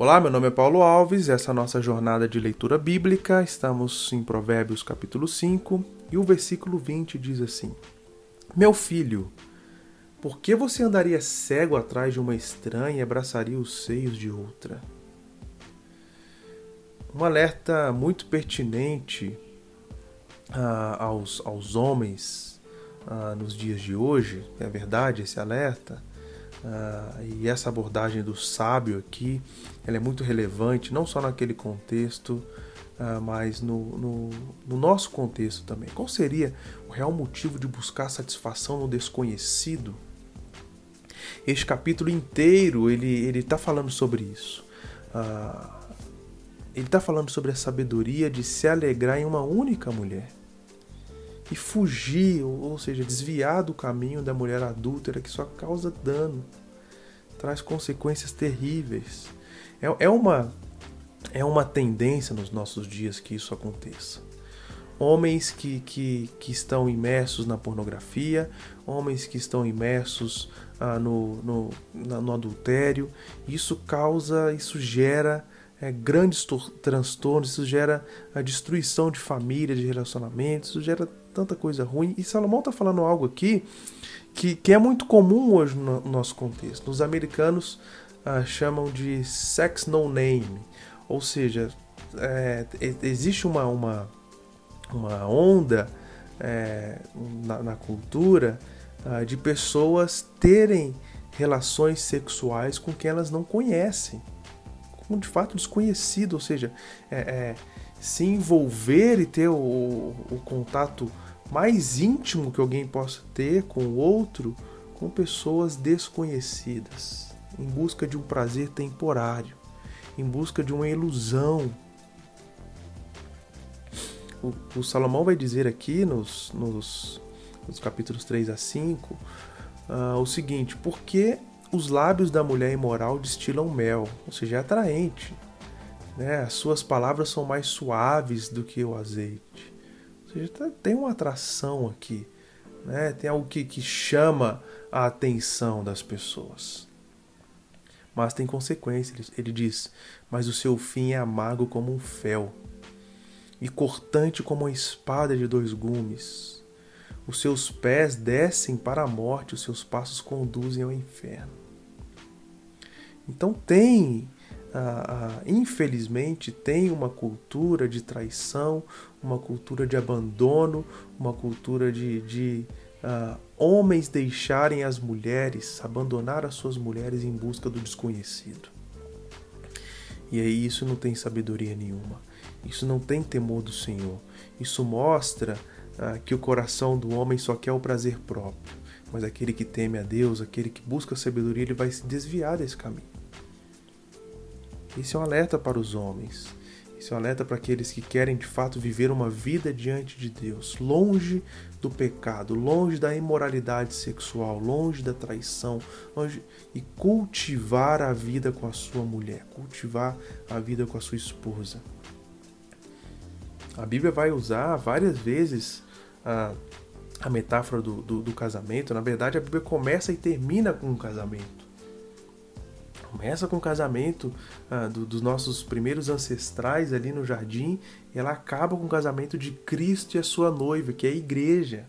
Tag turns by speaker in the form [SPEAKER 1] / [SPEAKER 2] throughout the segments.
[SPEAKER 1] Olá, meu nome é Paulo Alves, essa é a nossa jornada de leitura bíblica. Estamos em Provérbios capítulo 5 e o versículo 20 diz assim: Meu filho, por que você andaria cego atrás de uma estranha e abraçaria os seios de outra? Um alerta muito pertinente uh, aos, aos homens uh, nos dias de hoje, é verdade esse alerta, Uh, e essa abordagem do sábio aqui, ela é muito relevante, não só naquele contexto, uh, mas no, no, no, nosso contexto também. Qual seria o real motivo de buscar satisfação no desconhecido? Este capítulo inteiro ele está falando sobre isso. Uh, ele está falando sobre a sabedoria de se alegrar em uma única mulher e fugir, ou seja, desviar do caminho da mulher adúltera que só causa dano, traz consequências terríveis. É, é, uma, é uma tendência nos nossos dias que isso aconteça. Homens que, que, que estão imersos na pornografia, homens que estão imersos ah, no, no, no adultério, isso causa, isso gera é, grandes transtornos, isso gera a destruição de família, de relacionamentos, isso gera tanta coisa ruim. E Salomão está falando algo aqui que, que é muito comum hoje no, nosso contexto. Os americanos ah, chamam de sex no name, ou seja, é, existe uma, uma, uma onda é, na, na, cultura ah, de pessoas terem relações sexuais com quem elas não conhecem um de fato desconhecido, ou seja, é, é, se envolver e ter o, o, contato mais íntimo que alguém possa ter com o outro com pessoas desconhecidas, em busca de um prazer temporário, em busca de uma ilusão. O, o Salomão vai dizer aqui nos, nos, nos capítulos 3 a 5 uh, ah, o seguinte: porque os lábios da mulher imoral destilam mel, ou seja, é atraente. Né? As suas palavras são mais suaves do que o azeite. Ou seja, tá, tem uma atração aqui. Né? Tem algo que, que chama a atenção das pessoas. Mas tem consequências. Ele diz: Mas o seu fim é amargo como um fel, e cortante como uma espada de dois gumes. Os seus pés descem para a morte, os seus passos conduzem ao inferno. Então tem, ah, ah, infelizmente, tem uma cultura de traição, uma cultura de abandono, uma cultura de, de ah, homens deixarem as mulheres, abandonar as suas mulheres em busca do desconhecido. E aí isso não tem sabedoria nenhuma. Isso não tem temor do Senhor. Isso mostra que o coração do homem só quer o prazer próprio. Mas aquele que teme a Deus, aquele que busca a sabedoria, ele vai se desviar desse caminho. Isso é um alerta para os homens. Isso é um alerta para aqueles que querem de fato viver uma vida diante de Deus, longe do pecado, longe da imoralidade sexual, longe da traição, longe e cultivar a vida com a sua mulher, cultivar a vida com a sua esposa. A Bíblia vai usar várias vezes a, a metáfora do, do, do casamento. Na verdade, a Bíblia começa e termina com um casamento. Começa com o casamento ah, do, dos nossos primeiros ancestrais ali no jardim, e ela acaba com o casamento de Cristo e a sua noiva, que é a igreja.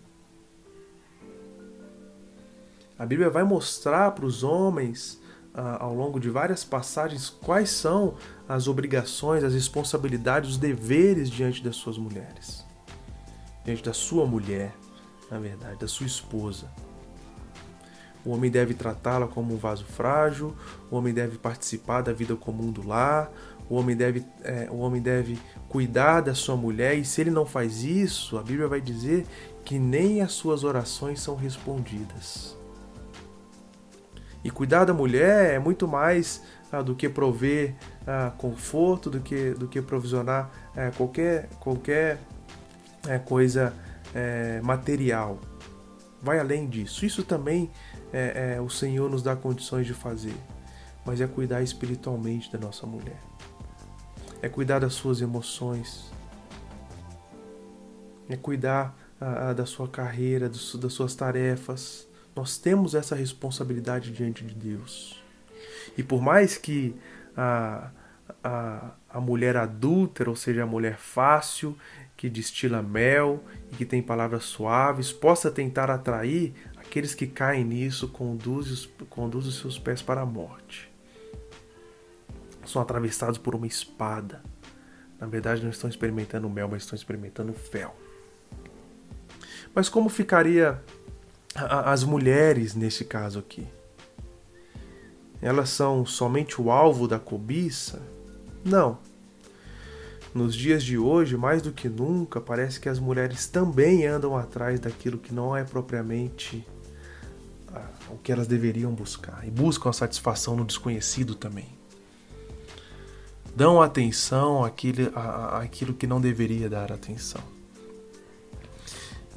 [SPEAKER 1] A Bíblia vai mostrar para os homens, ah, ao longo de várias passagens, quais são as obrigações, as responsabilidades, os deveres diante das suas mulheres, diante da sua mulher, na verdade, da sua esposa. O homem deve tratá-la como um vaso frágil, o homem deve participar da vida comum do lar, o homem, deve, é, o homem deve cuidar da sua mulher, e se ele não faz isso, a Bíblia vai dizer que nem as suas orações são respondidas. E cuidar da mulher é muito mais ah, do que prover ah, conforto, do que, do que provisionar ah, qualquer, qualquer é, coisa é, material. Vai além disso. Isso também é, é, o Senhor nos dá condições de fazer, mas é cuidar espiritualmente da nossa mulher, é cuidar das suas emoções, é cuidar a, da sua carreira, do, das suas tarefas. Nós temos essa responsabilidade diante de Deus. E por mais que a, a, a mulher adúltera, ou seja, a mulher fácil, que destila mel e que tem palavras suaves, possa tentar atrair aqueles que caem nisso, conduz, conduz os seus pés para a morte. São atravessados por uma espada. Na verdade, não estão experimentando mel, mas estão experimentando fel. Mas como ficaria as mulheres nesse caso aqui? Elas são somente o alvo da cobiça? Não. Nos dias de hoje, mais do que nunca, parece que as mulheres também andam atrás daquilo que não é propriamente o que elas deveriam buscar e buscam a satisfação no desconhecido também. Dão atenção àquilo, à, àquilo que não deveria dar atenção.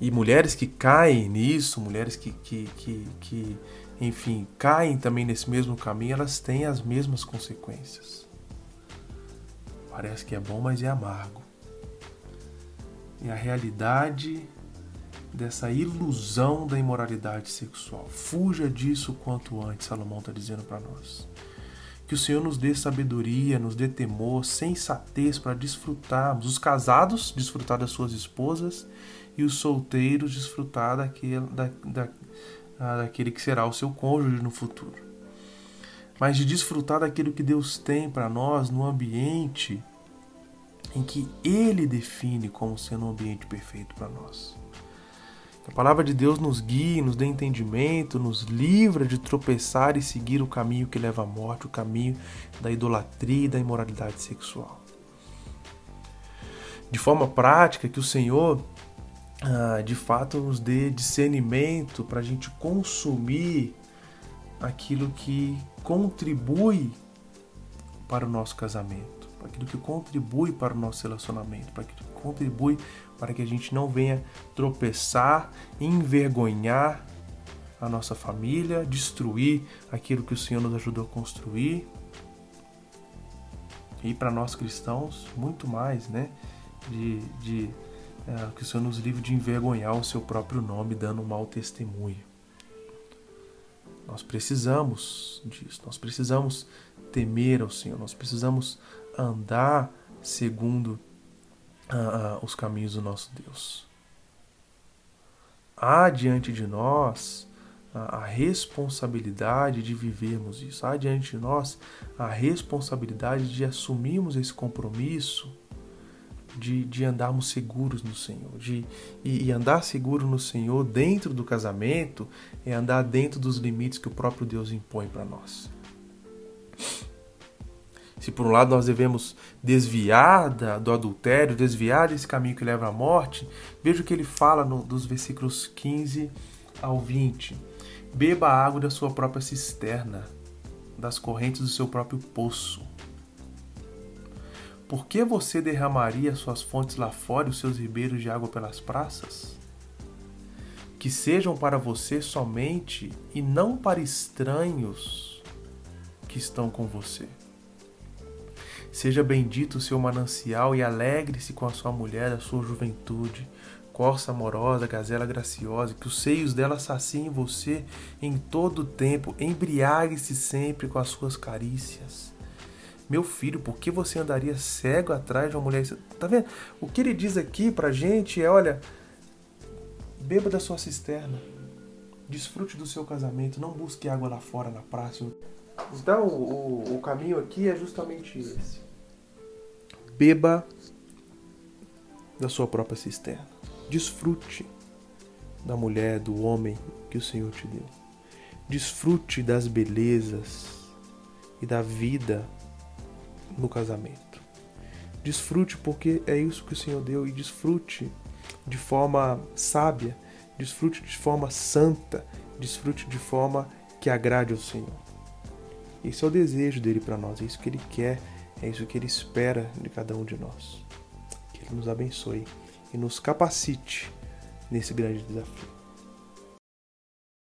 [SPEAKER 1] E mulheres que caem nisso, mulheres que, que, que, que, enfim, caem também nesse mesmo caminho, elas têm as mesmas consequências. Parece que é bom, mas é amargo. É a realidade dessa ilusão da imoralidade sexual. Fuja disso quanto antes, Salomão está dizendo para nós. Que o Senhor nos dê sabedoria, nos dê temor, sensatez para desfrutarmos, os casados desfrutar das suas esposas e os solteiros desfrutar daquele, da, da, ah, daquele que será o seu cônjuge no futuro mas de desfrutar daquilo que Deus tem para nós no ambiente em que Ele define como sendo um ambiente perfeito para nós. A palavra de Deus nos guie, nos dê entendimento, nos livra de tropeçar e seguir o caminho que leva à morte, o caminho da idolatria e da imoralidade sexual. De forma prática, que o Senhor ah, de fato nos dê discernimento para a gente consumir aquilo que contribui para o nosso casamento, para aquilo que contribui para o nosso relacionamento, para aquilo que contribui para que a gente não venha tropeçar, envergonhar a nossa família, destruir aquilo que o Senhor nos ajudou a construir. E para nós cristãos, muito mais, né? De, de é, que o Senhor nos livre de envergonhar o seu próprio nome, dando um mau testemunho. Nós precisamos disso, nós precisamos temer ao Senhor, nós precisamos andar segundo uh, os caminhos do nosso Deus. Há diante de nós a responsabilidade de vivermos isso, há diante de nós a responsabilidade de assumirmos esse compromisso de, de andarmos seguros no Senhor. De, e, e, andar seguro no Senhor dentro do casamento é andar dentro dos limites que o próprio Deus impõe para nós. Se por um lado nós devemos desviar do adultério, desviar desse caminho que leva à morte, veja o que ele fala no, dos versículos 15 ao 20. Beba a água da sua própria cisterna, das correntes do seu próprio poço por que você derramaria suas fontes lá fora e os seus ribeiros de água pelas praças? Que sejam para você somente e não para estranhos que estão com você. Seja bendito o seu manancial e alegre-se com a sua mulher da sua juventude, corça amorosa, gazela graciosa, que os seios dela saciem você em todo o tempo, embriague-se sempre com as suas carícias. Meu filho, por que você andaria cego atrás de uma mulher? Tá vendo? O que ele diz aqui pra gente é: olha, beba da sua cisterna, desfrute do seu casamento, não busque água lá fora na praça. Então, o, o caminho aqui é justamente esse: beba da sua própria cisterna, desfrute da mulher, do homem que o Senhor te deu, desfrute das belezas e da vida no casamento. Desfrute porque é isso que o Senhor deu e desfrute de forma sábia, desfrute de forma santa, desfrute de forma que agrade ao Senhor. Esse é o desejo dele para nós, é isso que ele quer, é isso que ele espera de cada um de nós. Que ele nos abençoe e nos capacite nesse grande desafio.